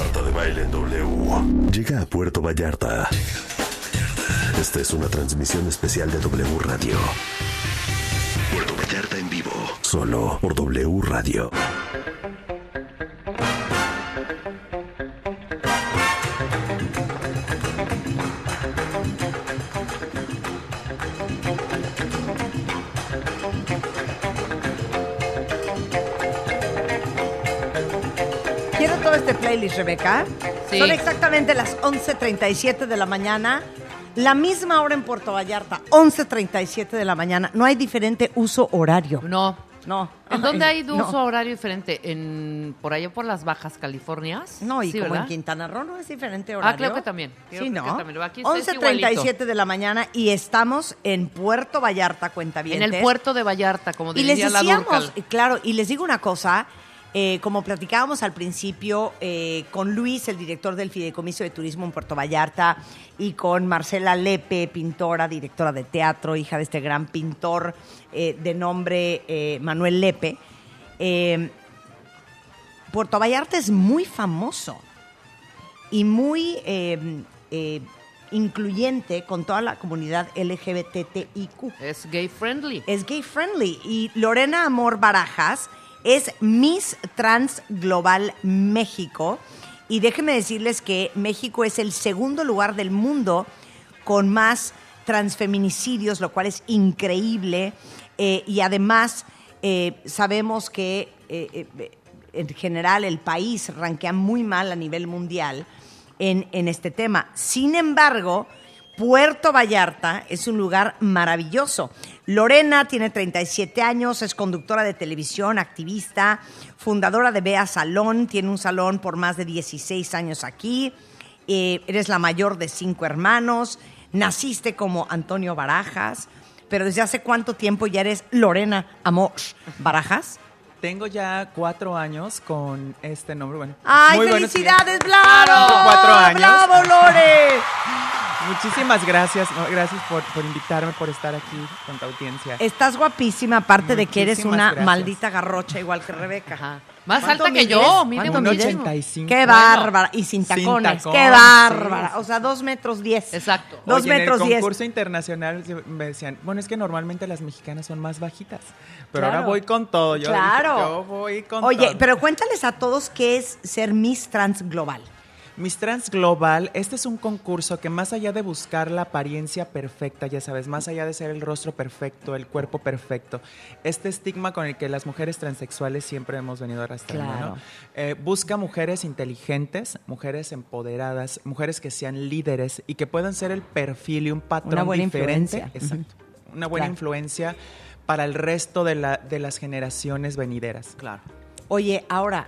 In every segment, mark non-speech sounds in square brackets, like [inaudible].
Marta de Baile en W. Llega a Puerto Vallarta. Esta es una transmisión especial de W Radio. Puerto Vallarta en vivo. Solo por W Radio. Rebeca. Sí. Son exactamente las 11.37 de la mañana. La misma hora en Puerto Vallarta, 11.37 de la mañana. No hay diferente uso horario. No. No. ¿En dónde hay No. uso horario diferente? ¿En por allá por las Bajas Californias? No, y Sí, como ¿verdad? en Quintana Roo no es diferente horario. Ah, creo que también. Creo Sí, ¿no? también. Aquí está 11.37 de la mañana y estamos en Puerto Vallarta, cuenta bien. En el puerto de Vallarta, como Y les diría la decíamos, Durcal. claro, y les digo una cosa, eh, como platicábamos al principio eh, con Luis, el director del Fideicomiso de Turismo en Puerto Vallarta, y con Marcela Lepe, pintora, directora de teatro, hija de este gran pintor eh, de nombre Manuel Lepe. Puerto Vallarta es muy famoso y muy eh, incluyente con toda la comunidad LGBTIQ Es gay friendly. es gay friendly. Y Lorena Amor Barajas es Miss Trans Global México. Y déjenme decirles que México es el segundo lugar del mundo con más transfeminicidios, lo cual es increíble. Eh, y además eh, sabemos que eh, en general el país ranquea muy mal a nivel mundial en, en este tema. Sin embargo, Puerto Vallarta es un lugar maravilloso. Lorena tiene 37 años, es conductora de televisión, activista, fundadora de Bea Salón, tiene un salón por más de 16 años aquí. Eh, eres la mayor de cinco hermanos, naciste como Antonio Barajas, pero ¿desde hace cuánto tiempo ya eres Lorena Amor Barajas? Tengo ya cuatro años con este nombre. Bueno, ¡Ay, muy felicidades! Cuatro años. ¡Bravo, Lore! [laughs] Muchísimas gracias. no, Gracias por, por invitarme, por estar aquí con tu audiencia. Estás guapísima, aparte de que eres una gracias. maldita garrocha igual que Rebeca. Ajá. Más ¿Cuánto alta que yo, mide mismo. 85. Qué bárbara. Y sin sin tacones. tacón, qué sí. bárbara. O sea, dos metros diez. Exacto. Dos Oye, metros en el diez. concurso internacional me decían, bueno, es que normalmente las mexicanas son más bajitas, pero Claro. ahora voy con todo. Yo claro. dije, yo voy con Oye, todo. pero cuéntales a todos qué es ser Miss Trans Global. Miss Trans Global, este es un concurso que más allá de buscar la apariencia perfecta, ya sabes, más allá de ser el rostro perfecto, el cuerpo perfecto, este estigma con el que las mujeres transexuales siempre hemos venido arrastrando, Claro. ¿no? Eh, busca mujeres inteligentes, mujeres empoderadas, mujeres que sean líderes y que puedan ser el perfil y un patrón Una buena diferente. influencia. Exacto. Una buena Claro. influencia para el resto de, la, de las generaciones venideras. Claro. Oye, ahora,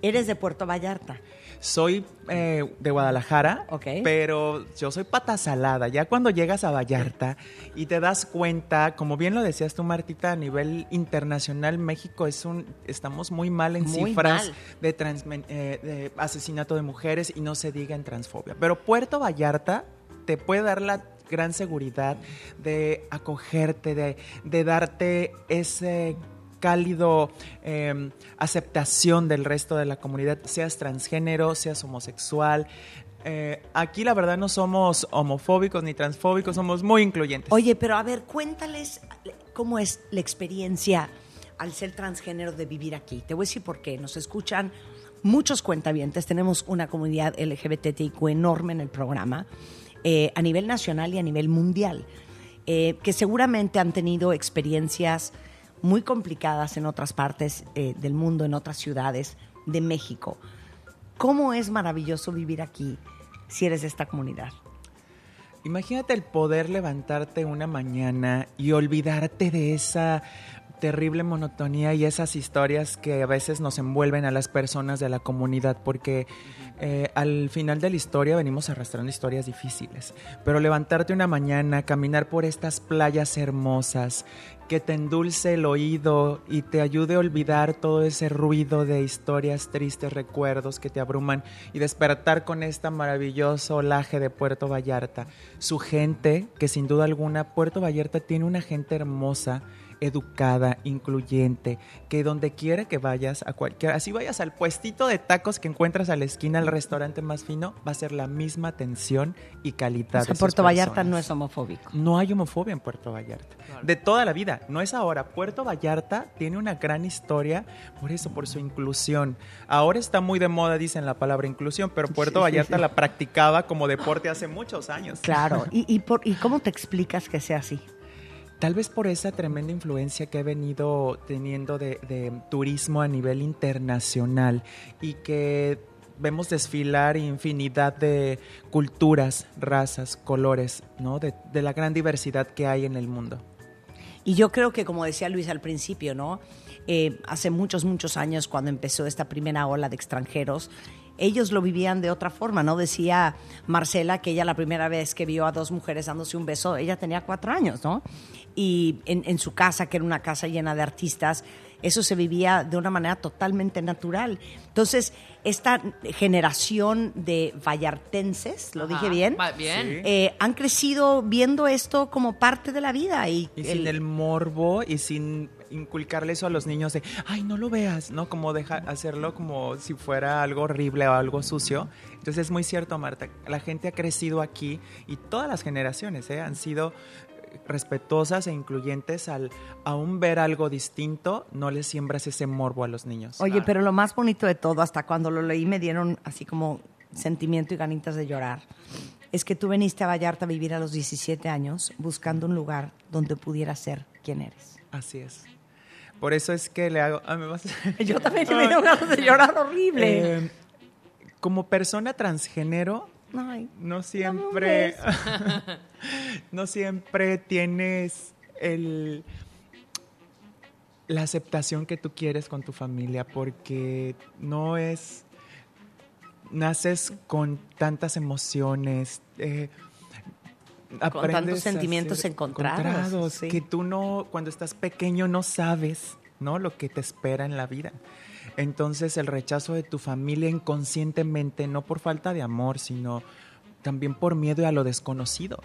eres de Puerto Vallarta. Soy eh, de Guadalajara, pero yo soy pata salada. Ya cuando llegas a Vallarta y te das cuenta, como bien lo decías tú, Martita, a nivel internacional, México es un, estamos muy mal en Muy cifras mal. de, eh, de asesinato de mujeres y no se diga en transfobia. Pero Puerto Vallarta te puede dar la gran seguridad de acogerte, de, de darte ese cálido eh, aceptación del resto de la comunidad, seas transgénero, seas homosexual. Eh, aquí la verdad no somos homofóbicos ni transfóbicos, somos muy incluyentes. Oye, pero a ver, cuéntales cómo es la experiencia al ser transgénero de vivir aquí. Te voy a decir por qué. Nos escuchan muchos cuentavientes. Tenemos una comunidad LGBTIQ enorme en el programa, eh, a nivel nacional y a nivel mundial, eh, que seguramente han tenido experiencias muy complicadas en otras partes eh, del mundo, en otras ciudades de México. ¿Cómo es maravilloso vivir aquí si eres de esta comunidad? Imagínate el poder levantarte una mañana y olvidarte de esa terrible monotonía y esas historias que a veces nos envuelven a las personas de la comunidad, porque eh, al final de la historia venimos arrastrando historias difíciles. Pero levantarte una mañana, caminar por estas playas hermosas, que te endulce el oído y te ayude a olvidar todo ese ruido de historias tristes, recuerdos que te abruman y despertar con esta maravilloso olaje de Puerto Vallarta. Su gente, que sin duda alguna Puerto Vallarta tiene una gente hermosa educada, incluyente, que donde quiera que vayas, a cualquier, así vayas al puestito de tacos que encuentras a la esquina, al restaurante más fino, va a ser la misma atención y calidad. O sea, Puerto Vallarta no es homofóbico. No hay homofobia en Puerto Vallarta. De toda la vida, no es ahora. Puerto Vallarta tiene una gran historia por eso, por su inclusión. Ahora está muy de moda, dicen la palabra inclusión, pero Puerto Vallarta la practicaba como deporte hace muchos años. Claro. [laughs] ¿Y, y, por, ¿Y cómo te explicas que sea así? Tal vez por esa tremenda influencia que he venido teniendo de, turismo a nivel internacional y que vemos desfilar infinidad de culturas, razas, colores, ¿no? De, la gran diversidad que hay en el mundo. Y yo creo que, como decía Luis al principio, ¿no? Eh, hace muchos, muchos años, cuando empezó esta primera ola de extranjeros, ellos lo vivían de otra forma, ¿no? Decía Marcela que ella la primera vez que vio a dos mujeres dándose un beso, ella tenía cuatro años, ¿no? Y en, en su casa, que era una casa llena de artistas, eso se vivía de una manera totalmente natural. Entonces, esta generación de vallartenses, ¿lo dije bien? Bien. Eh, han crecido viendo esto como parte de la vida. Y, y sin el morbo y sin inculcarle eso a los niños de, ay, no lo veas, ¿no? Como deja, hacerlo como si fuera algo horrible o algo sucio. Entonces es muy cierto, Marta, la gente ha crecido aquí y todas las generaciones ¿eh? han sido respetuosas e incluyentes al aún ver algo distinto, no le siembras ese morbo a los niños. Oye, pero lo más bonito de todo, hasta cuando lo leí me dieron así como sentimiento y ganitas de llorar, es que tú veniste a Vallarta a vivir a los 17 años buscando un lugar donde pudieras ser quien eres. Así es. Por eso es que le hago... Ah, [laughs] Yo también [laughs] me dio ganas de llorar horrible. Eh, como persona transgénero, no siempre, [laughs] no siempre tienes el, la aceptación que tú quieres con tu familia porque no es, naces con tantas emociones. Eh, con tantos sentimientos encontrados, que tú no cuando estás pequeño no sabes no lo que te espera en la vida entonces el rechazo de tu familia inconscientemente, no por falta de amor, sino también por miedo a lo desconocido.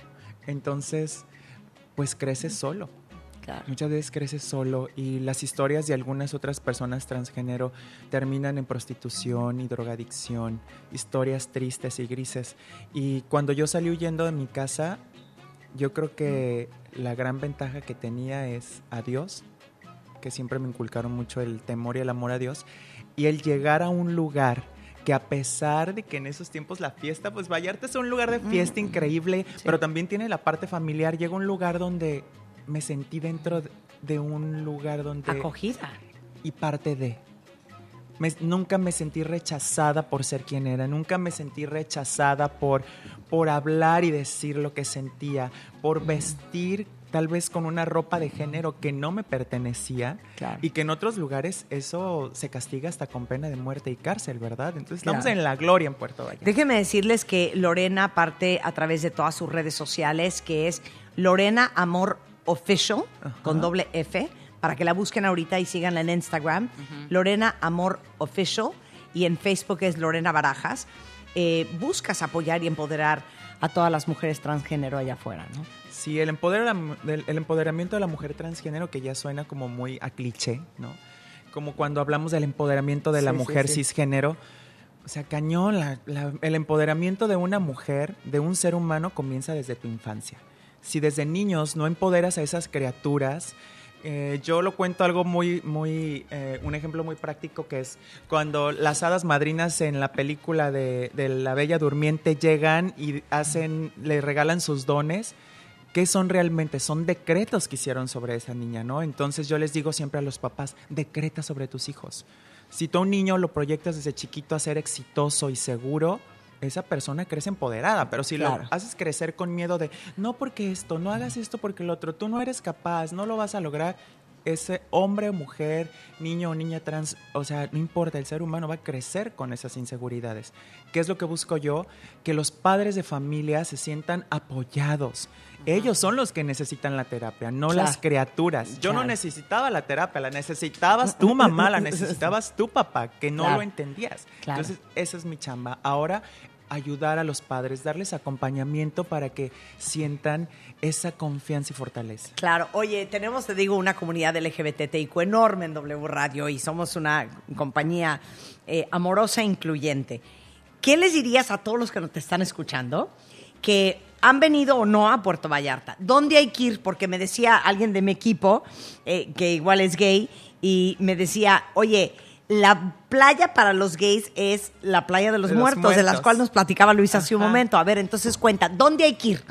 Entonces, pues creces solo. Muchas veces creces solo y las historias de algunas otras personas transgénero terminan en prostitución y drogadicción, historias tristes y grises. Y cuando yo salí huyendo de mi casa, yo creo que la gran ventaja que tenía es a Dios que siempre me inculcaron mucho el temor y el amor a Dios, y el llegar a un lugar que a pesar de que en esos tiempos la fiesta, pues Vallarta es un lugar de fiesta increíble, pero también tiene la parte familiar, llega a un lugar donde me sentí dentro de un lugar donde... Acogida. Y parte de... nunca me sentí rechazada por ser quien era, nunca me sentí rechazada por, por hablar y decir lo que sentía, por vestir tal vez con una ropa de género que no me pertenecía y que en otros lugares eso se castiga hasta con pena de muerte y cárcel, ¿verdad? Entonces estamos en la gloria en Puerto Vallarta. Déjenme decirles que Lorena parte a través de todas sus redes sociales, que es Lorena Amor Official, con doble F, para que la busquen ahorita y síganla en Instagram, Lorena Amor Official, y en Facebook es Lorena Barajas. Eh, buscas apoyar y empoderar a todas las mujeres transgénero allá afuera, ¿no? Sí, el, el empoderamiento de la mujer transgénero, que ya suena como muy a cliché, ¿no? Como cuando hablamos del empoderamiento de la mujer cisgénero. O sea, cañón, el empoderamiento de una mujer, de un ser humano, comienza desde tu infancia. Si desde niños no empoderas a esas criaturas, eh, yo lo cuento algo muy, muy, eh, un ejemplo muy práctico que es cuando las hadas madrinas en la película de, de, La Bella Durmiente llegan y hacen, le regalan sus dones ¿Qué son realmente? Son decretos que hicieron sobre esa niña, ¿no? Entonces yo les digo siempre a los papás, decreta sobre tus hijos. Si tú a un niño lo proyectas desde chiquito a ser exitoso y seguro, esa persona crece empoderada, pero si lo haces crecer con miedo de, no porque esto, no hagas esto porque el otro, tú no eres capaz, no lo vas a lograr, ese hombre o mujer, niño o niña trans, o sea, no importa, el ser humano va a crecer con esas inseguridades. ¿Qué es lo que busco yo? Que los padres de familia se sientan apoyados. Ellos son los que necesitan la terapia, no las criaturas. Yo no necesitaba la terapia, la necesitabas tu mamá, la [laughs] necesitabas tu papá, que no lo entendías. Entonces, esa es mi chamba. Ahora ayudar a los padres, darles acompañamiento para que sientan esa confianza y fortaleza. Claro, oye, tenemos, te digo, una comunidad LGBTIQ enorme en W Radio y somos una compañía eh, amorosa e incluyente. ¿Qué les dirías a todos los que nos te están escuchando que han venido o no a Puerto Vallarta? ¿Dónde hay que ir? Porque me decía alguien de mi equipo, eh, que igual es gay, y me decía, oye, la playa para los gays es la playa de los, De los muertos, de las cuales nos platicaba Luis hace un momento. A ver, entonces cuenta, ¿dónde hay que ir?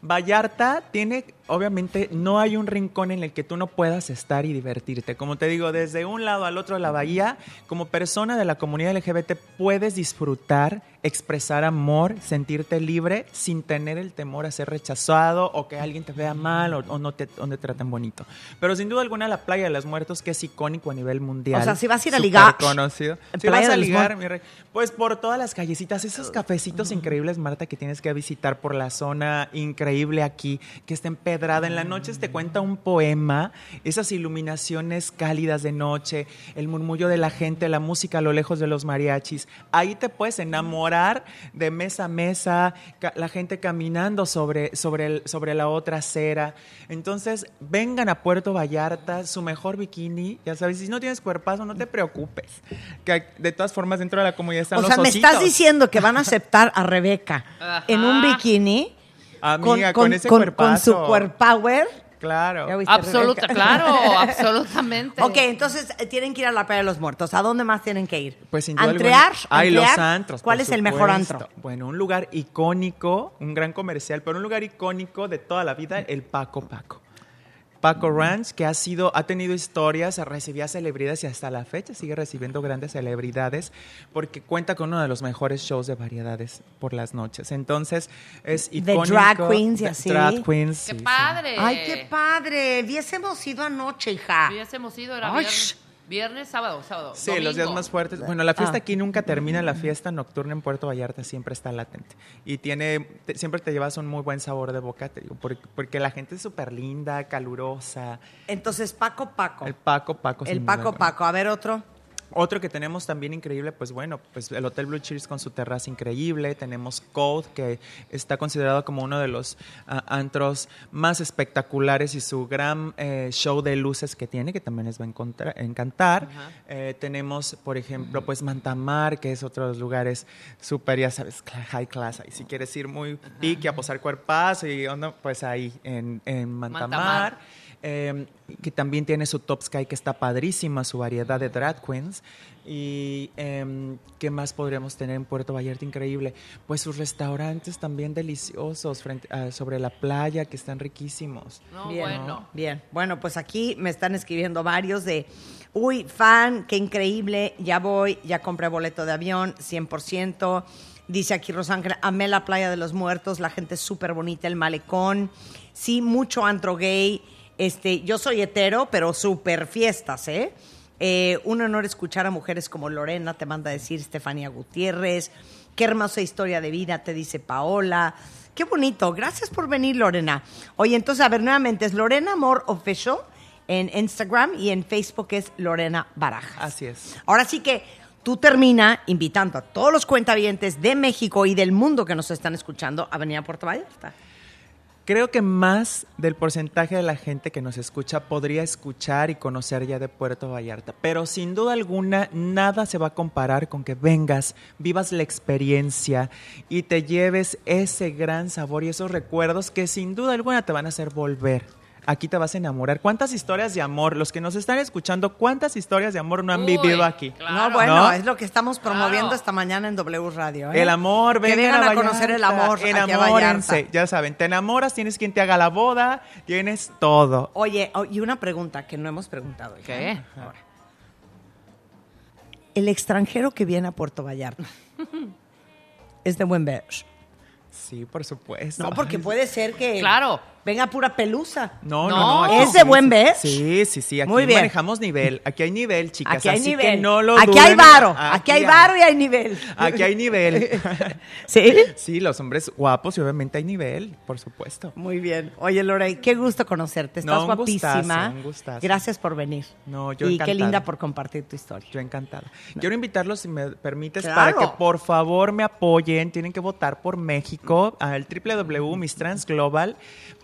Vallarta tiene, obviamente, no hay un rincón en el que tú no puedas estar y divertirte. Como te digo, desde un lado al otro de la bahía, como persona de la comunidad LGBT, puedes disfrutar, expresar amor, sentirte libre sin tener el temor a ser rechazado o que alguien te vea mal o, o no te, o te traten bonito. Pero sin duda alguna, la Playa de los Muertos, que es icónico a nivel mundial. O sea, si vas a ir a ligar, conocido. Si Playa vas a ligar, mi rey, pues por todas las callecitas, esos cafecitos increíbles, Marta, que tienes que visitar por la zona increíble aquí, que está empedrada. En la noche te cuenta un poema, esas iluminaciones cálidas de noche, el murmullo de la gente, la música a lo lejos de los mariachis. Ahí te puedes enamorar de mesa a mesa, la gente caminando sobre, sobre, el- sobre la otra acera. Entonces, vengan a Puerto Vallarta, su mejor bikini, ya sabes, si no tienes cuerpazo, no te preocupes. Que de todas formas, dentro de la comunidad están O los sea, me ositos. estás diciendo que van a aceptar a Rebeca en un bikini Amiga, con ese con su cuerpazo. cuerpower. Claro. ¿Ya viste, Absoluta, claro, [laughs] absolutamente. Ok, entonces eh, tienen que ir a la Playa de los Muertos. ¿A dónde más tienen que ir? Pues sin duda ¿Antrear? alguna- Ay, los antros. ¿Cuál es el mejor antro? Bueno, un lugar icónico, un gran comercial, pero un lugar icónico de toda la vida, el Paco Paco. Paco Ranch, que ha sido, ha tenido historias, recibía celebridades y hasta la fecha sigue recibiendo grandes celebridades porque cuenta con uno de los mejores shows de variedades por las noches. Entonces, es De icónico. drag queens y de así. Drag queens. ¡Qué sí, sí. padre! Ay, qué padre. Hubiésemos ido anoche, hija. Hubiésemos ido, era Ay, viernes, viernes, sábado, sábado. Sí, los días más fuertes. Bueno, la fiesta Ah. aquí nunca termina, la fiesta nocturna en Puerto Vallarta siempre está latente. Y tiene, te- siempre te llevas un muy buen sabor de boca, te digo, porque, porque la gente es súper linda, calurosa. Entonces, Paco Paco. El Paco Paco. El Paco. Paco. A ver, otro. Otro que tenemos también increíble, pues bueno, pues el Hotel Blue Cheers con su terraza increíble. Tenemos Code, que está considerado como uno de los ah, antros más espectaculares y su gran eh, show de luces que tiene, que también les va a encantar. Eh, tenemos, por ejemplo, pues Mantamar, que es otro de los lugares súper, ya sabes, high class. Y si quieres ir muy pique a posar cuerpazo y onda, pues ahí en, en Mantamar. Mantamar. Eh, que también tiene su Top Sky, que está padrísima, su variedad de drag queens. Y em, qué más podríamos tener en Puerto Vallarta increíble. Pues sus restaurantes también deliciosos frente, ah, sobre la playa, que están riquísimos. No, Bien, bueno. Bien. Bueno, pues aquí me están escribiendo varios de, uy, fan, qué increíble, ya voy, ya compré boleto de avión, 100%. Dice aquí Rosángel, amé la playa de los muertos, la gente es súper bonita, el malecón. Sí, mucho antro gay. Este, yo soy hetero, pero súper fiestas, ¿eh? Eh, un honor escuchar a mujeres como Lorena, te manda a decir Estefanía Gutiérrez. Qué hermosa historia de vida, te dice Paola. Qué bonito. Gracias por venir, Lorena. Oye, entonces, a ver, nuevamente, es Lorena Amor Official en Instagram y en Facebook es Lorena Barajas. Así es. Ahora sí que tú termina invitando a todos los cuentavientes de México y del mundo que nos están escuchando a venir a Puerto Vallarta. Creo que más del porcentaje de la gente que nos escucha podría escuchar y conocer ya de Puerto Vallarta, pero sin duda alguna nada se va a comparar con que vengas, vivas la experiencia y te lleves ese gran sabor y esos recuerdos que sin duda alguna te van a hacer volver. Aquí te vas a enamorar. ¿Cuántas historias de amor? Los que nos están escuchando, ¿cuántas historias de amor no han Uy, vivido aquí? claro. No, bueno, ¿No? es lo que estamos promoviendo Claro. esta mañana en W Radio. ¿eh? El amor, Que vengan vengan a, a, conocer el amor. aquí a Enamórense, ya saben, te enamoras, tienes quien te haga la boda, tienes todo. Oye, oh, y una pregunta que no hemos preguntado. hija. ¿Qué? Ahora. El extranjero que viene a Puerto Vallarta [laughs] es de buen ver. Sí, por supuesto. No, porque puede ser que... Claro, Venga, pura pelusa. No, no, No. aquí ¿Es de buen beige? Sí, sí, sí. Aquí Muy bien. manejamos nivel. Aquí hay nivel, chicas. Aquí hay así nivel. que no lo aquí hay varo. Aquí, hay hay- varo y hay nivel. Aquí hay nivel. [laughs] ¿Sí? sí, los hombres guapos y obviamente hay nivel, por supuesto. Muy bien. Oye, Lore, qué gusto conocerte. Estás No, un guapísima. gustazo, un gustazo. Gracias por venir. No, yo Y qué linda por compartir tu historia. Yo encantada. Quiero invitarlos, si me permites, Claro. para que por favor me apoyen. Tienen que votar por México al www Miss Trans Global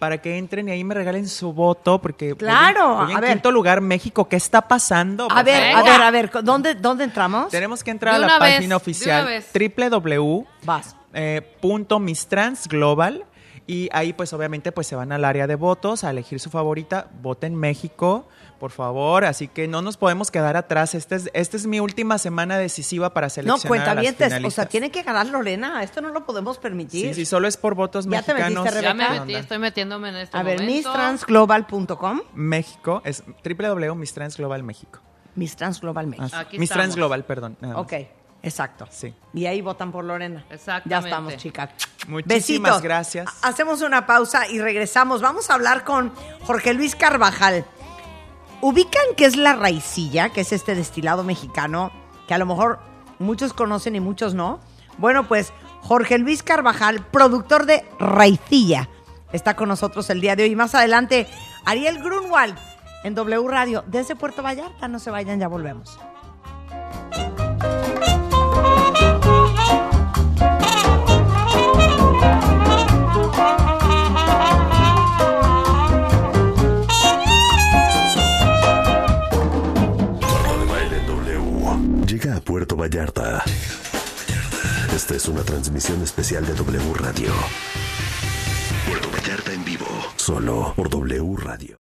para que entren y ahí me regalen su voto porque voy en- Claro, voy en, a ver. quinto lugar México. ¿Qué está pasando? A ver, favor. a ver, a ver, ¿dónde, dónde entramos? Tenemos que entrar a la vez, página oficial una y ahí pues obviamente pues se van al área de votos a elegir su favorita, voten México, por favor, así que no nos podemos quedar atrás, esta es, esta es mi última semana decisiva para No, seleccionar a cuenta bien, o sea, tiene que ganar Lorena. Esto no lo podemos permitir. Sí, sí, solo es por votos ¿Ya te mexicanos. metiste, Ya me metí, estoy metiéndome en este A ver, momento. misstransglobal.com. México es www Miss Trans Global México. Miss Trans Global México. Ah, Aquí Miss Trans estamos. Global, perdón. Ok, exacto. Sí. Y ahí votan por Lorena. Exactamente. Ya estamos, chicas. Muchísimas Besitos. gracias. Ha- Hacemos una pausa y regresamos. Vamos a hablar con Jorge Luis Carvajal. ¿Ubican qué es la raicilla? Que es este destilado mexicano que a lo mejor muchos conocen y muchos no. Bueno, pues Jorge Luis Carvajal, productor de Raicilla, está con nosotros el día de hoy. Más adelante, Ariel Grunwald en W Radio desde Puerto Vallarta. No se vayan, ya volvemos. Puerto Vallarta. Esta es una transmisión especial de W Radio. Puerto Vallarta en vivo. Solo por W Radio.